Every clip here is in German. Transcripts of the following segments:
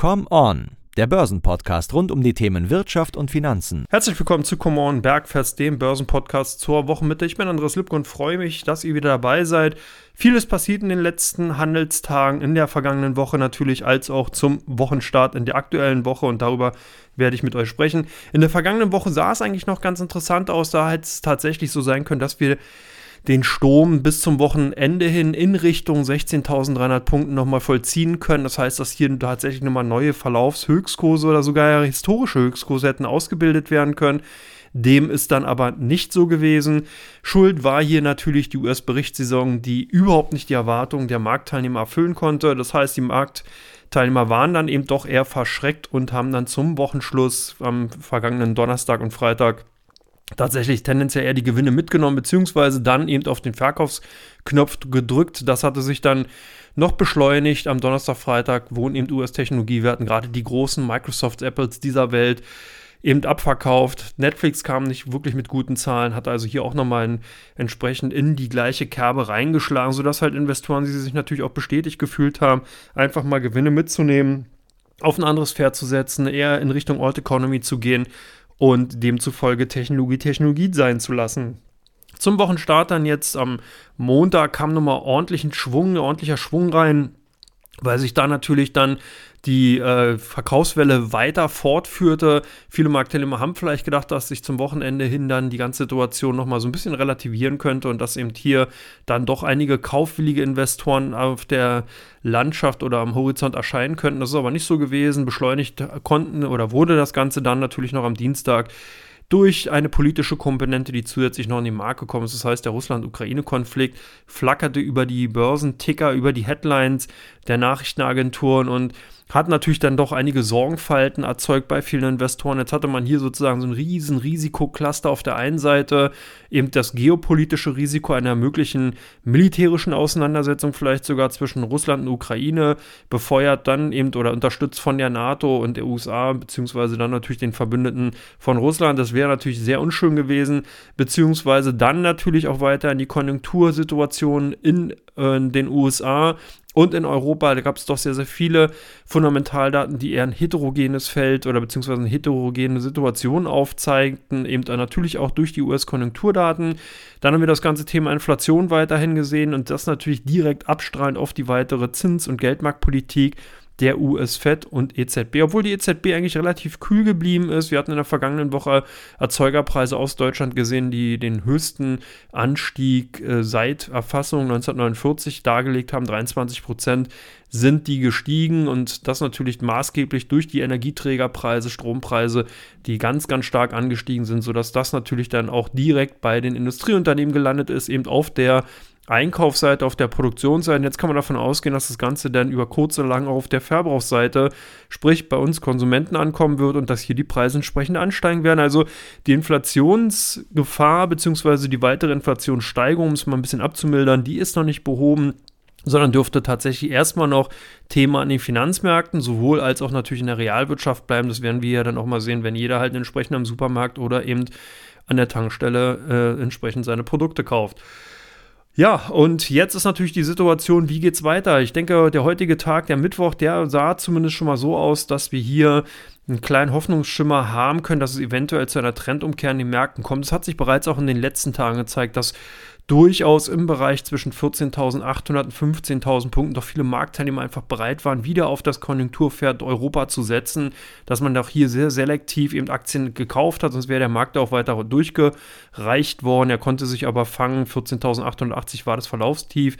Come On, der Börsenpodcast rund um die Themen Wirtschaft und Finanzen. Herzlich willkommen zu Come On Bergfest, dem Börsenpodcast zur Wochenmitte. Ich bin Andreas Lübke und freue mich, dass ihr wieder dabei seid. Vieles passiert in den letzten Handelstagen, in der vergangenen Woche natürlich, als auch zum Wochenstart in der aktuellen Woche und darüber werde ich mit euch sprechen. In der vergangenen Woche sah es eigentlich noch ganz interessant aus. Da hätte es tatsächlich so sein können, dass wir den Sturm bis zum Wochenende hin in Richtung 16.300 Punkten nochmal vollziehen können. Das heißt, dass hier tatsächlich nochmal neue Verlaufshöchstkurse oder sogar historische Höchstkurse hätten ausgebildet werden können. Dem ist dann aber nicht so gewesen. Schuld war hier natürlich die US-Berichtssaison, die überhaupt nicht die Erwartungen der Marktteilnehmer erfüllen konnte. Das heißt, die Marktteilnehmer waren dann eben doch eher verschreckt und haben dann zum Wochenschluss am vergangenen Donnerstag und Freitag tatsächlich tendenziell eher die Gewinne mitgenommen, beziehungsweise dann eben auf den Verkaufsknopf gedrückt. Das hatte sich dann noch beschleunigt. Am Donnerstag, Freitag wurden eben US-Technologiewerten, gerade die großen Microsoft, Apples dieser Welt, eben abverkauft. Netflix kam nicht wirklich mit guten Zahlen, hat also hier auch nochmal entsprechend in die gleiche Kerbe reingeschlagen, sodass halt Investoren, die sich natürlich auch bestätigt gefühlt haben, einfach mal Gewinne mitzunehmen, auf ein anderes Pferd zu setzen, eher in Richtung Alt Economy zu gehen und demzufolge Technologie Technologie sein zu lassen. Zum Wochenstart dann jetzt am Montag kam nochmal ordentlichen Schwung, ordentlicher Schwung rein, weil sich da natürlich dann die äh, Verkaufswelle weiter fortführte. Viele Marktteilnehmer haben vielleicht gedacht, dass sich zum Wochenende hin dann die ganze Situation nochmal so ein bisschen relativieren könnte und dass eben hier dann doch einige kaufwillige Investoren auf der Landschaft oder am Horizont erscheinen könnten. Das ist aber nicht so gewesen. Beschleunigt konnten oder wurde das Ganze dann natürlich noch am Dienstag durch eine politische Komponente, die zusätzlich noch in die Marke gekommen ist. Das heißt, der Russland-Ukraine-Konflikt flackerte über die Börsenticker, über die Headlines der Nachrichtenagenturen und hat natürlich dann doch einige Sorgenfalten erzeugt bei vielen Investoren. Jetzt hatte man hier sozusagen so ein riesen Risikocluster auf der einen Seite, eben das geopolitische Risiko einer möglichen militärischen Auseinandersetzung vielleicht sogar zwischen Russland und Ukraine, befeuert dann eben oder unterstützt von der NATO und der USA, beziehungsweise dann natürlich den Verbündeten von Russland. Das wäre natürlich sehr unschön gewesen, beziehungsweise dann natürlich auch weiter in die Konjunktursituation in, äh, in den USA und in Europa, da gab es doch sehr, sehr viele Fundamentaldaten, die eher ein heterogenes Feld oder beziehungsweise eine heterogene Situation aufzeigten, eben natürlich auch durch die US-Konjunkturdaten. Dann haben wir das ganze Thema Inflation weiterhin gesehen und das natürlich direkt abstrahlend auf die weitere Zins- und Geldmarktpolitik der US-Fed und EZB, obwohl die EZB eigentlich relativ kühl geblieben ist. Wir hatten in der vergangenen Woche Erzeugerpreise aus Deutschland gesehen, die den höchsten Anstieg äh, seit Erfassung 1949 dargelegt haben. 23 Prozent sind die gestiegen und das natürlich maßgeblich durch die Energieträgerpreise, Strompreise, die ganz, ganz stark angestiegen sind, sodass das natürlich dann auch direkt bei den Industrieunternehmen gelandet ist, eben auf der Einkaufsseite, auf der Produktionsseite. Jetzt kann man davon ausgehen, dass das Ganze dann über kurz oder lang auf der Verbrauchsseite, sprich bei uns Konsumenten ankommen wird und dass hier die Preise entsprechend ansteigen werden. Also die Inflationsgefahr bzw. die weitere Inflationssteigerung, um es mal ein bisschen abzumildern, die ist noch nicht behoben sondern dürfte tatsächlich erstmal noch Thema an den Finanzmärkten, sowohl als auch natürlich in der Realwirtschaft bleiben. Das werden wir ja dann auch mal sehen, wenn jeder halt entsprechend am Supermarkt oder eben an der Tankstelle äh, entsprechend seine Produkte kauft. Ja, und jetzt ist natürlich die Situation, wie geht's weiter? Ich denke, der heutige Tag, der Mittwoch, der sah zumindest schon mal so aus, dass wir hier einen kleinen Hoffnungsschimmer haben können, dass es eventuell zu einer Trendumkehr in den Märkten kommt. Es hat sich bereits auch in den letzten Tagen gezeigt, dass durchaus im Bereich zwischen 14.800 und 15.000 Punkten doch viele Marktteilnehmer einfach bereit waren, wieder auf das Konjunkturpferd Europa zu setzen, dass man doch hier sehr selektiv eben Aktien gekauft hat, sonst wäre der Markt auch weiter durchgereicht worden. Er konnte sich aber fangen, 14.880 war das Verlaufstief.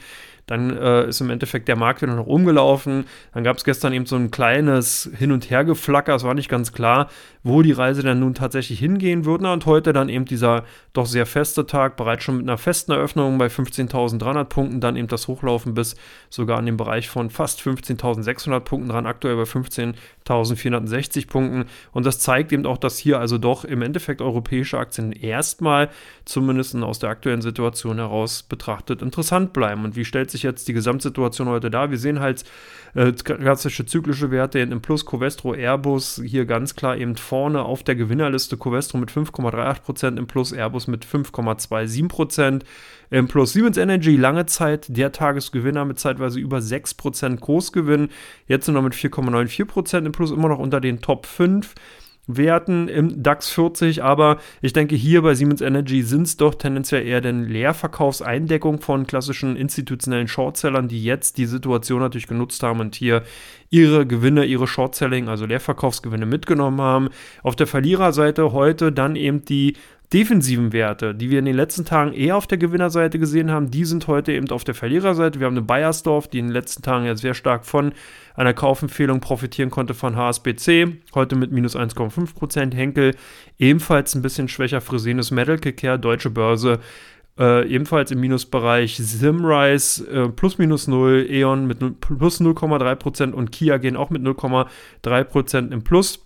Dann äh, ist im Endeffekt der Markt wieder nach oben. Dann gab es gestern eben so ein kleines Hin- und Hergeflacker. Es war nicht ganz klar, wo die Reise dann nun tatsächlich hingehen würde. Und heute dann eben dieser doch sehr feste Tag, bereits schon mit einer festen Eröffnung bei 15.300 Punkten. Dann eben das Hochlaufen bis sogar in den Bereich von fast 15.600 Punkten dran. Aktuell bei 15.460 Punkten. Und das zeigt eben auch, dass hier also doch im Endeffekt europäische Aktien erstmal, zumindest aus der aktuellen Situation heraus betrachtet, interessant bleiben. Und wie stellt sich sich jetzt die Gesamtsituation heute da? Wir sehen halt äh, klassische zyklische Werte im Plus, Covestro, Airbus hier ganz klar eben vorne auf der Gewinnerliste. Covestro mit 5,38% im Plus, Airbus mit 5,27% im Plus. Siemens Energy lange Zeit der Tagesgewinner mit zeitweise über 6% Kursgewinn. Jetzt nur noch mit 4,94% im Plus, immer noch unter den Top 5. Werten im DAX 40, aber ich denke, hier bei Siemens Energy sind es doch tendenziell eher den Leerverkaufseindeckung von klassischen institutionellen Shortsellern, die jetzt die Situation natürlich genutzt haben und hier ihre Gewinne, ihre Shortselling, also Leerverkaufsgewinne mitgenommen haben. Auf der Verliererseite heute dann eben die defensiven Werte, die wir in den letzten Tagen eher auf der Gewinnerseite gesehen haben, die sind heute eben auf der Verliererseite. Wir haben eine Bayersdorf, die in den letzten Tagen ja sehr stark von einer Kaufempfehlung profitieren konnte von HSBC, heute mit minus 1,5%. Henkel ebenfalls ein bisschen schwächer. Fresenius Medical Care, Deutsche Börse äh, ebenfalls im Minusbereich. Simrise äh, plus minus 0, E.ON mit plus 0,3% und Kia gehen auch mit 0,3% im Plus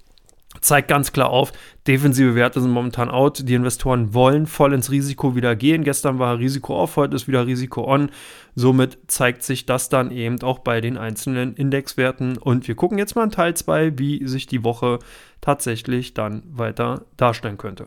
zeigt ganz klar auf, defensive Werte sind momentan out. Die Investoren wollen voll ins Risiko wieder gehen. Gestern war Risiko off, heute ist wieder Risiko on. Somit zeigt sich das dann eben auch bei den einzelnen Indexwerten. Und wir gucken jetzt mal in Teil 2, wie sich die Woche tatsächlich dann weiter darstellen könnte.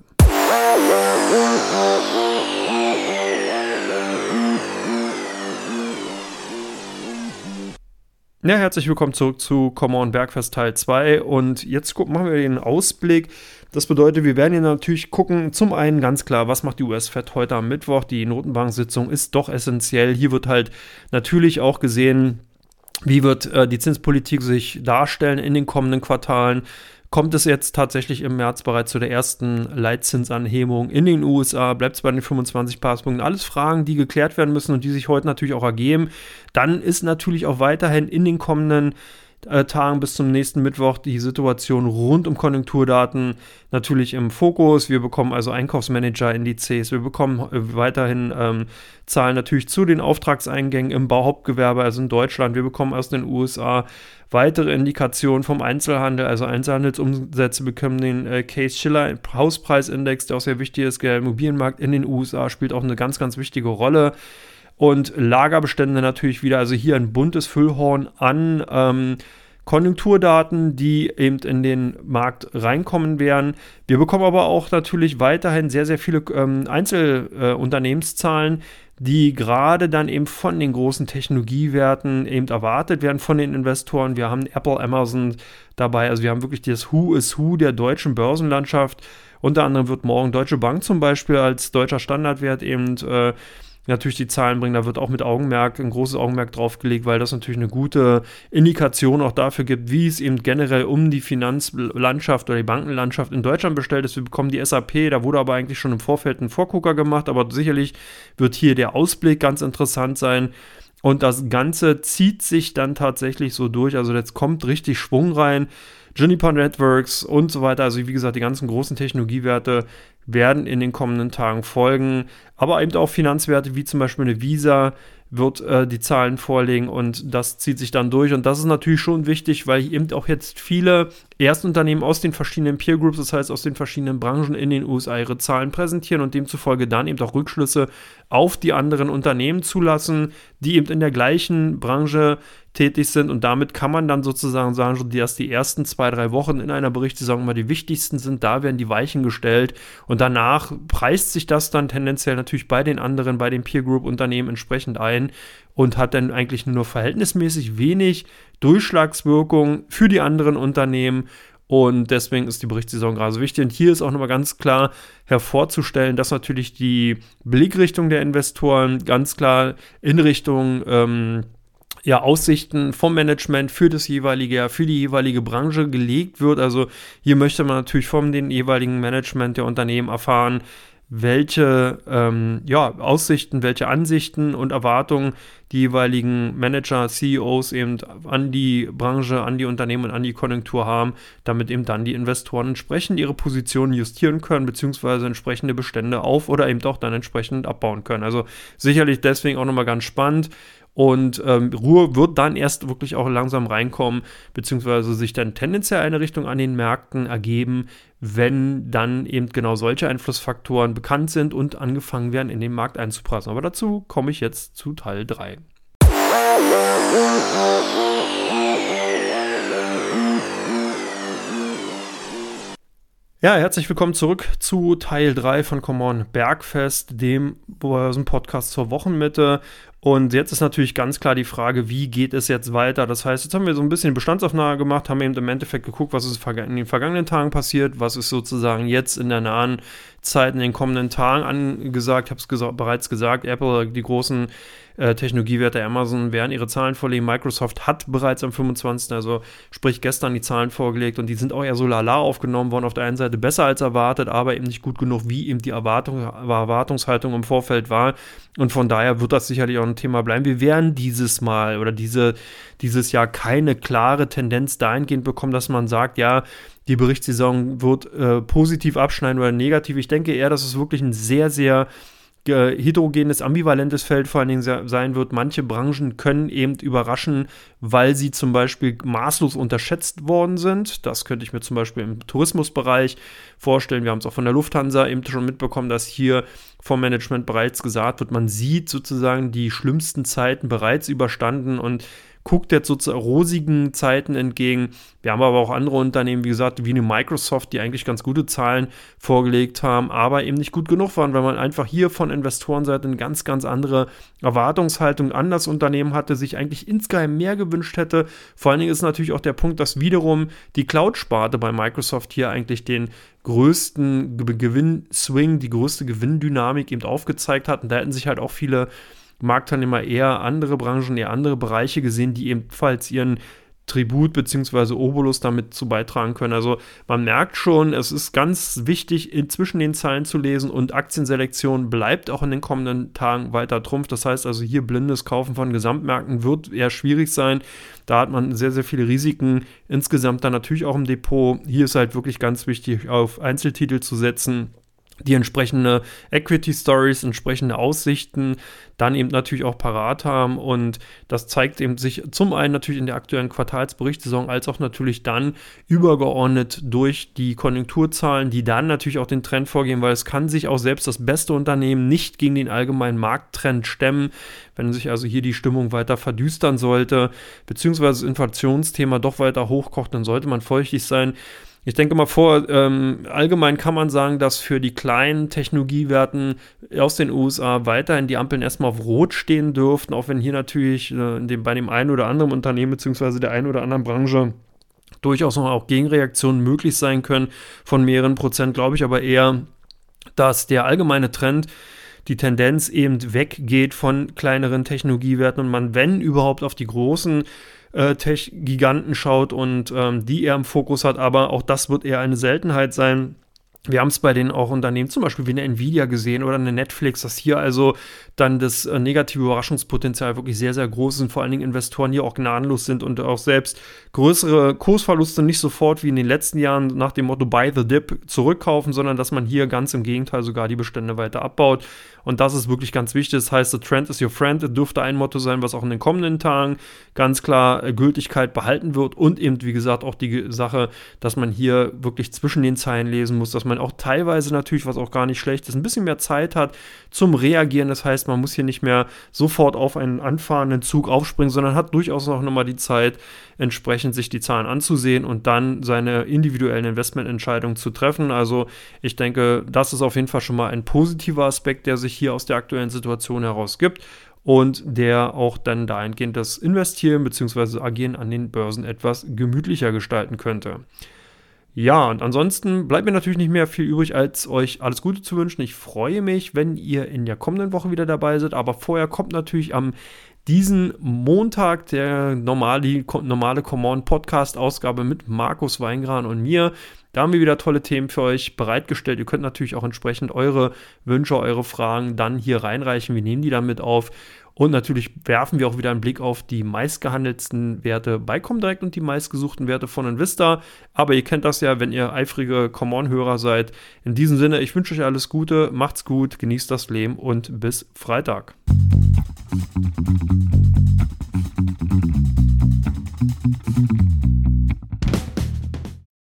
Ja, herzlich willkommen zurück zu Come On Bergfest Teil 2 und jetzt gucken, machen wir den Ausblick. Das bedeutet, wir werden hier natürlich gucken, zum einen ganz klar, was macht die US-Fed heute am Mittwoch? Die Notenbank-Sitzung ist doch essentiell. Hier wird halt natürlich auch gesehen, wie wird äh, die Zinspolitik sich darstellen in den kommenden Quartalen kommt es jetzt tatsächlich im März bereits zu der ersten Leitzinsanhebung in den USA, bleibt es bei den 25 Passpunkten. Alles Fragen, die geklärt werden müssen und die sich heute natürlich auch ergeben. Dann ist natürlich auch weiterhin in den kommenden äh, Tagen bis zum nächsten Mittwoch die Situation rund um Konjunkturdaten natürlich im Fokus. Wir bekommen also Einkaufsmanager-Indizes, wir bekommen äh, weiterhin ähm, Zahlen natürlich zu den Auftragseingängen im Bauhauptgewerbe, also in Deutschland. Wir bekommen aus den USA weitere Indikationen vom Einzelhandel, also Einzelhandelsumsätze bekommen den äh, Case Schiller Hauspreisindex, der auch sehr wichtig ist. Der Immobilienmarkt in den USA spielt auch eine ganz, ganz wichtige Rolle und Lagerbestände natürlich wieder, also hier ein buntes Füllhorn an ähm, Konjunkturdaten, die eben in den Markt reinkommen werden. Wir bekommen aber auch natürlich weiterhin sehr, sehr viele ähm, Einzelunternehmenszahlen, äh, die gerade dann eben von den großen Technologiewerten eben erwartet werden von den Investoren. Wir haben Apple, Amazon dabei, also wir haben wirklich das Who is Who der deutschen Börsenlandschaft. Unter anderem wird morgen Deutsche Bank zum Beispiel als deutscher Standardwert eben äh, natürlich die Zahlen bringen. Da wird auch mit Augenmerk, ein großes Augenmerk drauf gelegt, weil das natürlich eine gute Indikation auch dafür gibt, wie es eben generell um die Finanzlandschaft oder die Bankenlandschaft in Deutschland bestellt ist. Wir bekommen die SAP, da wurde aber eigentlich schon im Vorfeld ein Vorgucker gemacht, aber sicherlich wird hier der Ausblick ganz interessant sein. Und das Ganze zieht sich dann tatsächlich so durch. Also jetzt kommt richtig Schwung rein. Juniper Networks und so weiter. Also wie gesagt, die ganzen großen Technologiewerte werden in den kommenden Tagen folgen. Aber eben auch Finanzwerte wie zum Beispiel eine Visa wird äh, die Zahlen vorlegen und das zieht sich dann durch. Und das ist natürlich schon wichtig, weil eben auch jetzt viele Erstunternehmen aus den verschiedenen Peer Groups, das heißt aus den verschiedenen Branchen in den USA ihre Zahlen präsentieren und demzufolge dann eben auch Rückschlüsse auf die anderen Unternehmen zulassen, die eben in der gleichen Branche tätig sind. Und damit kann man dann sozusagen sagen, dass die ersten zwei, drei Wochen in einer Berichtssaison mal die wichtigsten sind. Da werden die Weichen gestellt. Und danach preist sich das dann tendenziell natürlich bei den anderen, bei den Peer Group Unternehmen entsprechend ein und hat dann eigentlich nur verhältnismäßig wenig Durchschlagswirkung für die anderen Unternehmen. Und deswegen ist die Berichtssaison gerade so wichtig. Und hier ist auch nochmal ganz klar hervorzustellen, dass natürlich die Blickrichtung der Investoren ganz klar in Richtung ähm, ja, Aussichten vom Management für das jeweilige, für die jeweilige Branche gelegt wird. Also hier möchte man natürlich vom den jeweiligen Management der Unternehmen erfahren, welche ähm, ja, Aussichten, welche Ansichten und Erwartungen die jeweiligen Manager, CEOs eben an die Branche, an die Unternehmen an die Konjunktur haben, damit eben dann die Investoren entsprechend ihre Positionen justieren können, beziehungsweise entsprechende Bestände auf oder eben doch dann entsprechend abbauen können. Also sicherlich deswegen auch nochmal ganz spannend. Und ähm, Ruhe wird dann erst wirklich auch langsam reinkommen, beziehungsweise sich dann tendenziell eine Richtung an den Märkten ergeben, wenn dann eben genau solche Einflussfaktoren bekannt sind und angefangen werden, in den Markt einzuprassen. Aber dazu komme ich jetzt zu Teil 3. Ja, herzlich willkommen zurück zu Teil 3 von Come On Bergfest, dem Börsen-Podcast zur Wochenmitte. Und jetzt ist natürlich ganz klar die Frage, wie geht es jetzt weiter? Das heißt, jetzt haben wir so ein bisschen Bestandsaufnahme gemacht, haben eben im Endeffekt geguckt, was ist in den vergangenen Tagen passiert, was ist sozusagen jetzt in der nahen Zeit, in den kommenden Tagen angesagt. Ich habe es bereits gesagt, Apple, die großen äh, Technologiewerte Amazon werden ihre Zahlen vorlegen. Microsoft hat bereits am 25., also sprich gestern die Zahlen vorgelegt und die sind auch eher so lala aufgenommen worden. Auf der einen Seite besser als erwartet, aber eben nicht gut genug, wie eben die Erwartung, Erwartungshaltung im Vorfeld war. Und von daher wird das sicherlich auch ein Thema bleiben. Wir werden dieses Mal oder diese, dieses Jahr keine klare Tendenz dahingehend bekommen, dass man sagt, ja, die Berichtssaison wird äh, positiv abschneiden oder negativ. Ich denke eher, dass es wirklich ein sehr, sehr heterogenes, ambivalentes Feld vor allen Dingen sein wird. Manche Branchen können eben überraschen, weil sie zum Beispiel maßlos unterschätzt worden sind. Das könnte ich mir zum Beispiel im Tourismusbereich vorstellen. Wir haben es auch von der Lufthansa eben schon mitbekommen, dass hier vom Management bereits gesagt wird, man sieht sozusagen die schlimmsten Zeiten bereits überstanden und guckt jetzt sozusagen rosigen Zeiten entgegen. Wir haben aber auch andere Unternehmen, wie gesagt, wie eine Microsoft, die eigentlich ganz gute Zahlen vorgelegt haben, aber eben nicht gut genug waren, weil man einfach hier von Investorenseite eine ganz, ganz andere Erwartungshaltung an das Unternehmen hatte, sich eigentlich insgeheim mehr gewünscht hätte. Vor allen Dingen ist natürlich auch der Punkt, dass wiederum die Cloud-Sparte bei Microsoft hier eigentlich den größten Gewinnswing, die größte Gewinndynamik eben aufgezeigt hat. Und da hätten sich halt auch viele Marktteilnehmer eher andere Branchen, eher andere Bereiche gesehen, die ebenfalls ihren Tribut bzw. Obolus damit zu beitragen können. Also man merkt schon, es ist ganz wichtig, zwischen den Zeilen zu lesen und Aktienselektion bleibt auch in den kommenden Tagen weiter Trumpf. Das heißt also hier blindes Kaufen von Gesamtmärkten wird eher schwierig sein. Da hat man sehr, sehr viele Risiken insgesamt dann natürlich auch im Depot. Hier ist halt wirklich ganz wichtig, auf Einzeltitel zu setzen die entsprechende Equity Stories, entsprechende Aussichten dann eben natürlich auch parat haben und das zeigt eben sich zum einen natürlich in der aktuellen Quartalsberichtssaison als auch natürlich dann übergeordnet durch die Konjunkturzahlen, die dann natürlich auch den Trend vorgehen, weil es kann sich auch selbst das beste Unternehmen nicht gegen den allgemeinen Markttrend stemmen, wenn sich also hier die Stimmung weiter verdüstern sollte, beziehungsweise das Inflationsthema doch weiter hochkocht, dann sollte man feuchtig sein. Ich denke mal vor, ähm, allgemein kann man sagen, dass für die kleinen Technologiewerten aus den USA weiterhin die Ampeln erstmal auf Rot stehen dürften, auch wenn hier natürlich äh, dem, bei dem einen oder anderen Unternehmen beziehungsweise der einen oder anderen Branche durchaus noch auch Gegenreaktionen möglich sein können von mehreren Prozent, glaube ich aber eher, dass der allgemeine Trend die Tendenz eben weggeht von kleineren Technologiewerten und man, wenn überhaupt, auf die großen Tech-Giganten schaut und ähm, die er im Fokus hat, aber auch das wird eher eine Seltenheit sein. Wir haben es bei den auch Unternehmen, zum Beispiel wie eine Nvidia gesehen oder eine Netflix, dass hier also dann das äh, negative Überraschungspotenzial wirklich sehr, sehr groß ist und vor allen Dingen Investoren hier auch gnadenlos sind und auch selbst größere Kursverluste nicht sofort wie in den letzten Jahren nach dem Motto Buy the Dip zurückkaufen, sondern dass man hier ganz im Gegenteil sogar die Bestände weiter abbaut. Und das ist wirklich ganz wichtig. Das heißt, the trend is your friend. Das dürfte ein Motto sein, was auch in den kommenden Tagen ganz klar äh, Gültigkeit behalten wird. Und eben, wie gesagt, auch die Sache, dass man hier wirklich zwischen den Zeilen lesen muss, dass man auch teilweise natürlich, was auch gar nicht schlecht ist, ein bisschen mehr Zeit hat zum Reagieren. Das heißt, man muss hier nicht mehr sofort auf einen anfahrenden Zug aufspringen, sondern hat durchaus auch nochmal die Zeit, entsprechend sich die Zahlen anzusehen und dann seine individuellen Investmententscheidungen zu treffen. Also ich denke, das ist auf jeden Fall schon mal ein positiver Aspekt, der sich hier aus der aktuellen Situation heraus gibt und der auch dann dahingehend das Investieren bzw. Agieren an den Börsen etwas gemütlicher gestalten könnte. Ja, und ansonsten bleibt mir natürlich nicht mehr viel übrig, als euch alles Gute zu wünschen. Ich freue mich, wenn ihr in der kommenden Woche wieder dabei seid, aber vorher kommt natürlich am diesen Montag der normale, normale Common Podcast Ausgabe mit Markus Weingran und mir. Da haben wir wieder tolle Themen für euch bereitgestellt. Ihr könnt natürlich auch entsprechend eure Wünsche, eure Fragen dann hier reinreichen. Wir nehmen die dann mit auf. Und natürlich werfen wir auch wieder einen Blick auf die meistgehandelten Werte bei Comdirect und die meistgesuchten Werte von Invista. Aber ihr kennt das ja, wenn ihr eifrige Come-On-Hörer seid. In diesem Sinne, ich wünsche euch alles Gute, macht's gut, genießt das Leben und bis Freitag.